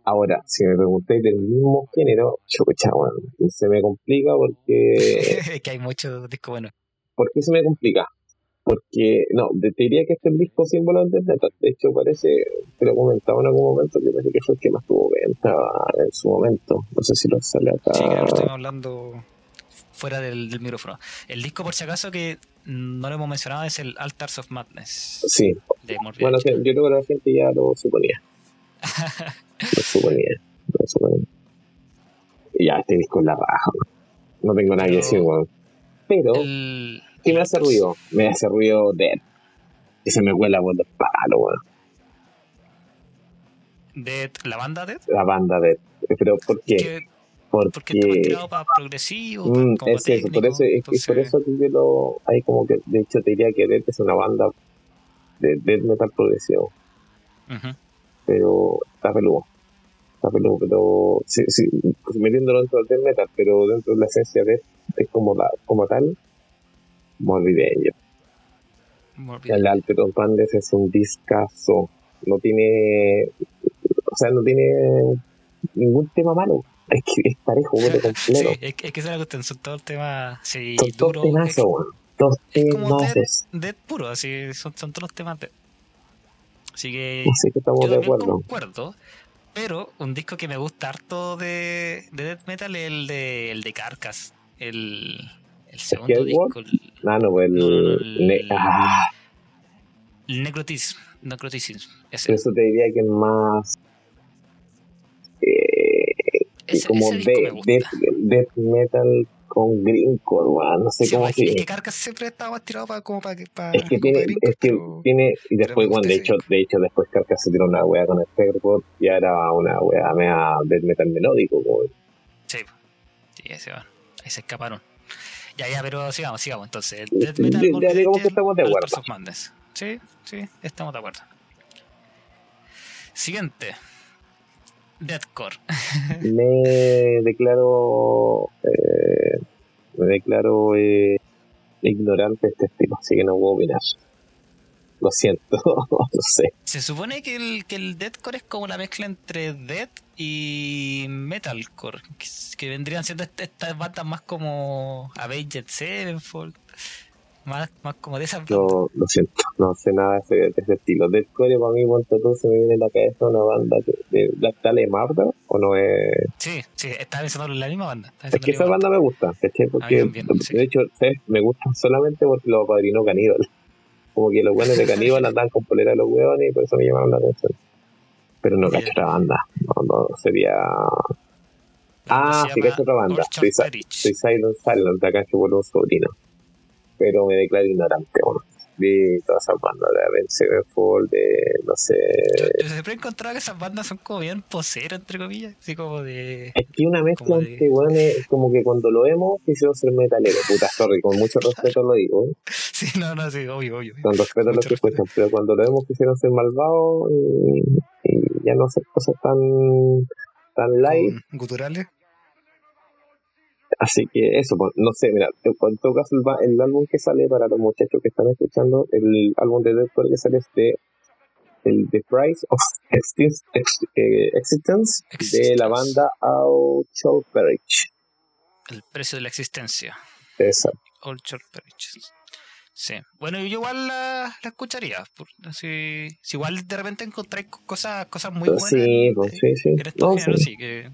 Speaker 2: Ahora, si me preguntáis del mismo género, chucha, bueno, se me complica porque...
Speaker 1: que hay muchos discos buenos.
Speaker 2: ¿Por qué se me complica? Porque, no, te diría que este es el disco símbolo del metal. De hecho, parece, te lo comentaba en algún momento, que parece que fue el que más tuvo venta en su momento. No sé si lo sale acá.
Speaker 1: Sí, ahora estoy hablando fuera del, del, micrófono. El disco, por si acaso, que no lo hemos mencionado, es el Altars of Madness.
Speaker 2: Sí. bueno, yo creo que la gente ya lo suponía. Lo suponía, lo suponía. Ya, este disco es la raja, No tengo nada que decir, weón. Pero, ¿qué me hace ruido? Me hace ruido Dead. Y se me cuela por los palos, weón.
Speaker 1: Dead, ¿la banda Dead?
Speaker 2: La banda Dead. Pero, ¿por qué?
Speaker 1: Porque, porque está tirado para progresivo,
Speaker 2: mm, es eso, por eso, es, por eso que yo lo, hay como que, de hecho te diría que Dead es una banda de death metal progresivo. Uh pero está peludo. Está peludo, pero sí, sí, pues metiéndolo dentro del metal, pero dentro de la esencia de es como, la, como tal, morbideño.
Speaker 1: Morbid.
Speaker 2: El Alter of Madness es un discazo. No tiene. O sea, no tiene ningún tema malo. Es que es parejo, bueno, completo.
Speaker 1: Sí, es, que- es que es la cuestión, son todos temas sí,
Speaker 2: Son dos
Speaker 1: duros. Es.
Speaker 2: Dos
Speaker 1: es como Dead. Dead puro, así son, son todos los temas Dead. Así que
Speaker 2: Así que estamos
Speaker 1: yo
Speaker 2: de acuerdo.
Speaker 1: concuerdo. Pero un disco que me gusta harto de, de Death Metal es el de, el de Carcass. El, el segundo disco, el,
Speaker 2: Ah, no, pues el.
Speaker 1: No, el-
Speaker 2: ne- ah,
Speaker 1: el Necrotism. Necrotism. Ese,
Speaker 2: eso te diría que es más.
Speaker 1: Ese,
Speaker 2: como
Speaker 1: ese disco me
Speaker 2: de,
Speaker 1: gusta.
Speaker 2: death, death metal con greencore, weón. No sé
Speaker 1: Sí,
Speaker 2: cómo
Speaker 1: pues, es que-
Speaker 2: se
Speaker 1: que Carcass siempre estaba tirado para como para que para,
Speaker 2: Es que tiene, es que
Speaker 1: pero-
Speaker 2: tiene, y después, bueno, de hecho, de hecho, después Carcass se tiró una wea con el Pegropod, ya era una wea mea death metal melódico, weón.
Speaker 1: Sí, sí, ese va. Ahí se escaparon. Ya, ya, pero sigamos, sigamos. Entonces, Death Metal,
Speaker 2: digamos que estamos de acuerdo.
Speaker 1: Sí, sí, estamos de acuerdo. Siguiente. Deathcore.
Speaker 2: me declaro, eh, me declaro eh, ignorante de este estilo, así que no puedo opinar. Lo siento, no sé.
Speaker 1: Se supone que el, que el Deathcore es como la mezcla entre Death y Metalcore. Que, que vendrían siendo est- estas bandas más como Avenged Sevenfold. Más, más como de bandas.
Speaker 2: No, lo siento, no sé nada de ese, de ese estilo. Deathcore para mí, ponte tú, se me viene en la cabeza una banda que, de Black Dahlia Murder, o no es...
Speaker 1: Sí, sí, estaba pensando en la misma banda.
Speaker 2: Es que esa banda me gusta, ¿cachai? Porque,
Speaker 1: también, sí.
Speaker 2: de hecho, ¿sabes? me gustan solamente porque los padrinos caníbal. Como que los buenos de caníbal andaban con polera de los hueones y por eso me llamaron la atención. Pero no cacho otra banda. No, no, sería. Ah, sí, cacho otra banda. Soy, Silent Silent, acá que por un sobrino. Pero me declaro ignorante, bueno. Vi todas esas bandas de Sevenfold, de no sé.
Speaker 1: Yo, yo siempre he encontrado que esas bandas son como bien poseras, entre comillas. Así como de.
Speaker 2: Es que una mezcla
Speaker 1: de-
Speaker 2: entre weones, como que cuando lo vemos, quisieron ser metaleros. Puta, sorry, con mucho respeto lo digo. ¿eh?
Speaker 1: Sí, no, no, sí, obvio, obvio.
Speaker 2: con respeto a los que escuchan, pero cuando lo vemos quisieron ser malvados y, y ya no hacer cosas tan tan light,
Speaker 1: Guturales.
Speaker 2: Así que eso, pues, no sé, mira, en todo caso el, el álbum que sale para los muchachos que están escuchando, el álbum de Deathcore que sale es de el The Price of Ex- eh, Existence de la banda Outshore Perich.
Speaker 1: El precio de la existencia.
Speaker 2: Exacto.
Speaker 1: Short Perich. Sí. Bueno, yo igual la, la escucharía. por- si, si igual de repente encontráis co- cosas, cosas muy buenas.
Speaker 2: sí, pues, sí, sí.
Speaker 1: estos
Speaker 2: No, sí,
Speaker 1: que,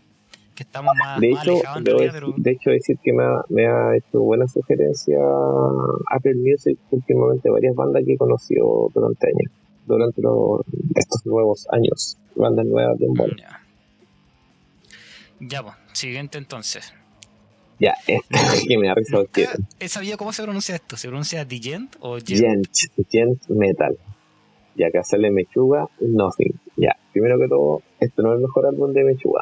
Speaker 1: que estamos más,
Speaker 2: De
Speaker 1: más
Speaker 2: hecho,
Speaker 1: alejados en
Speaker 2: debo
Speaker 1: realidad,
Speaker 2: decir,
Speaker 1: pero.
Speaker 2: de hecho decir que me ha, me ha hecho buena sugerencia Apple Music últimamente varias bandas que he conocido durante años, durante los, estos nuevos años, bandas nuevas de bola.
Speaker 1: Ya. Ya, pues, siguiente entonces.
Speaker 2: Ya, esta que me ha
Speaker 1: he sabido cómo se pronuncia esto. ¿Se pronuncia Digent o Gent?
Speaker 2: Gent, Gent Metal. Y acá sale Mechuga Nothing. Ya, primero que todo, este no es el mejor álbum de Mechuga.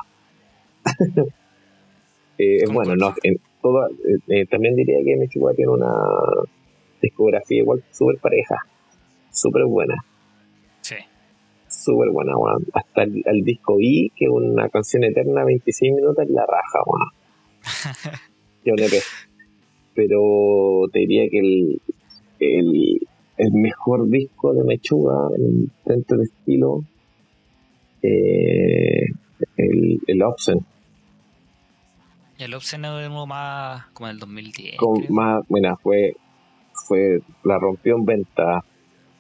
Speaker 2: eh, bueno, no, en toda, eh, eh, también diría que Mechuga tiene una discografía igual súper pareja, súper buena,
Speaker 1: Sí.
Speaker 2: súper buena, weón. Hasta el, el disco I, que es una canción eterna, 26 minutos, la raja, weón. Yo le. Pero te diría que el, el, el mejor disco de Mechuga en- dentro del estilo, eh, el, el
Speaker 1: el Obsceno de nuevo más como en el 2010.
Speaker 2: con más, mira, fue, fue, la rompió en venta.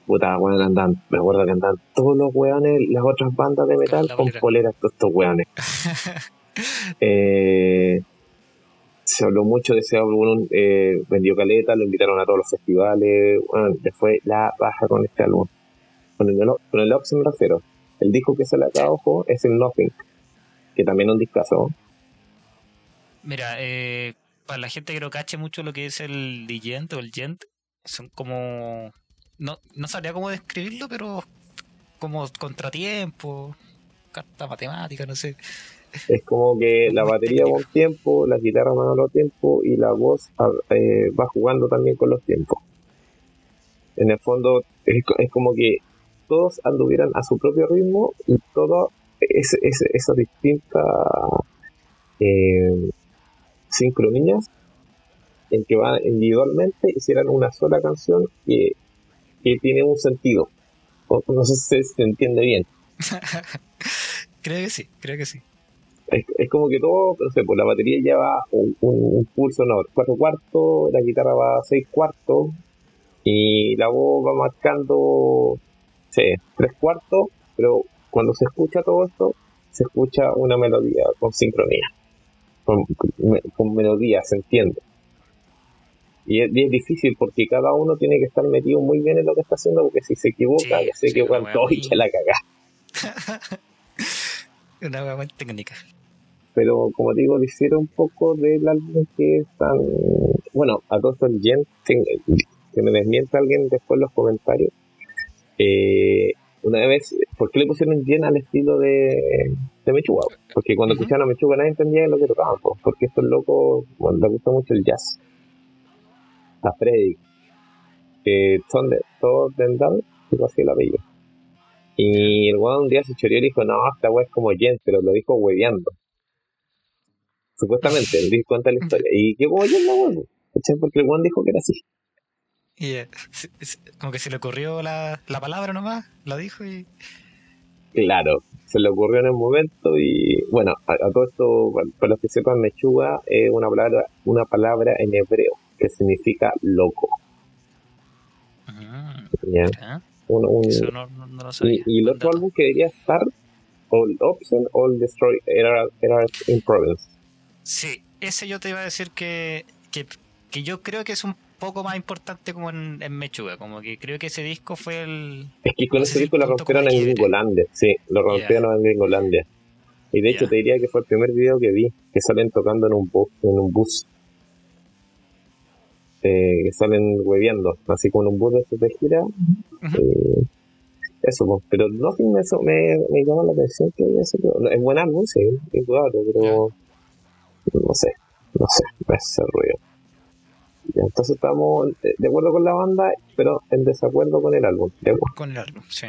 Speaker 2: Puta, weón, andan, me acuerdo que andan todos los weones, las otras bandas de metal con
Speaker 1: polera.
Speaker 2: poleras de estos weones. Eh, se habló mucho de ese álbum, eh, vendió caleta, lo invitaron a todos los festivales, bueno, le fue la baja con este álbum. Con el, con el me refiero. El disco que sale acá, ojo, es el Nothing, que también es un discazo.
Speaker 1: Mira, eh, para la gente que no cache mucho lo que es el Digent o el Gent, son como. No, no sabría cómo describirlo, pero como contratiempo, carta matemática, no sé.
Speaker 2: Es como que la batería va un tiempo, la guitarra va a otro tiempo y la voz a- eh, va jugando también con los tiempos. En el fondo es, es como que todos anduvieran a su propio ritmo y todo es, es- esas distintas eh, sincronías en que van individualmente hicieran una sola canción que que tiene un sentido. no sé si se entiende bien.
Speaker 1: creo que sí, creo que sí.
Speaker 2: Es, como que todo, no sé, pues la batería lleva un, un, pulso, no, cuatro cuartos, la guitarra va a seis cuartos, y la voz va marcando, sí, tres cuartos, pero cuando se escucha todo esto, se escucha una melodía con sincronía, con, con melodía, se entiende. Y es, difícil porque cada uno tiene que estar metido muy bien en lo que está haciendo, porque si se equivoca, ya se equivocan todos y que la caga.
Speaker 1: una buena técnica.
Speaker 2: Pero como digo, difiere un poco del álbum que están. Bueno, a todos el Gen, que me desmienta alguien después en los comentarios. Eh, una vez, ¿por qué le pusieron Gen al estilo de, de Mechuga? Porque cuando escucharon a Mechuga nadie entendía lo que tocaban, porque estos locos bueno, les gusta mucho el jazz a Freddy, que son de todos dental, digo así el apellido. Y el weón un día se choreó y dijo, no, esta weá es como Jen, pero lo dijo hueveando. Supuestamente, él dijo cuenta la historia. Y qué como Jen la weón, porque el weón dijo que era así.
Speaker 1: Y eh, como que se le ocurrió la, la palabra nomás, la dijo y...
Speaker 2: Claro, se le ocurrió en el momento y bueno, a, todo esto, para los que sepan, mechuga es una palabra, una palabra en hebreo que significa loco.
Speaker 1: Ah,
Speaker 2: y, el otro álbum que debería estar, All Option, All Destroy era, era in Province.
Speaker 1: Sí, ese yo te iba a decir que, que, que yo creo que es un poco más importante como en, Mechuga, como que creo que ese disco fue el...
Speaker 2: Es que con ese disco lo rompieron en Gringolandia, sí, lo rompieron en Gringolandia. Y de hecho te diría que fue el primer video que vi, que salen tocando en un bus, en un bus que salen hueveando, así como un bus de gira. Eh, eso, pues, pero no eso me, me llama la atención que es buen álbum, sí, es claro, pero no sé, no sé, me hace ruido. Entonces estamos de acuerdo con la banda, pero en desacuerdo con el álbum.
Speaker 1: Con el álbum, sí.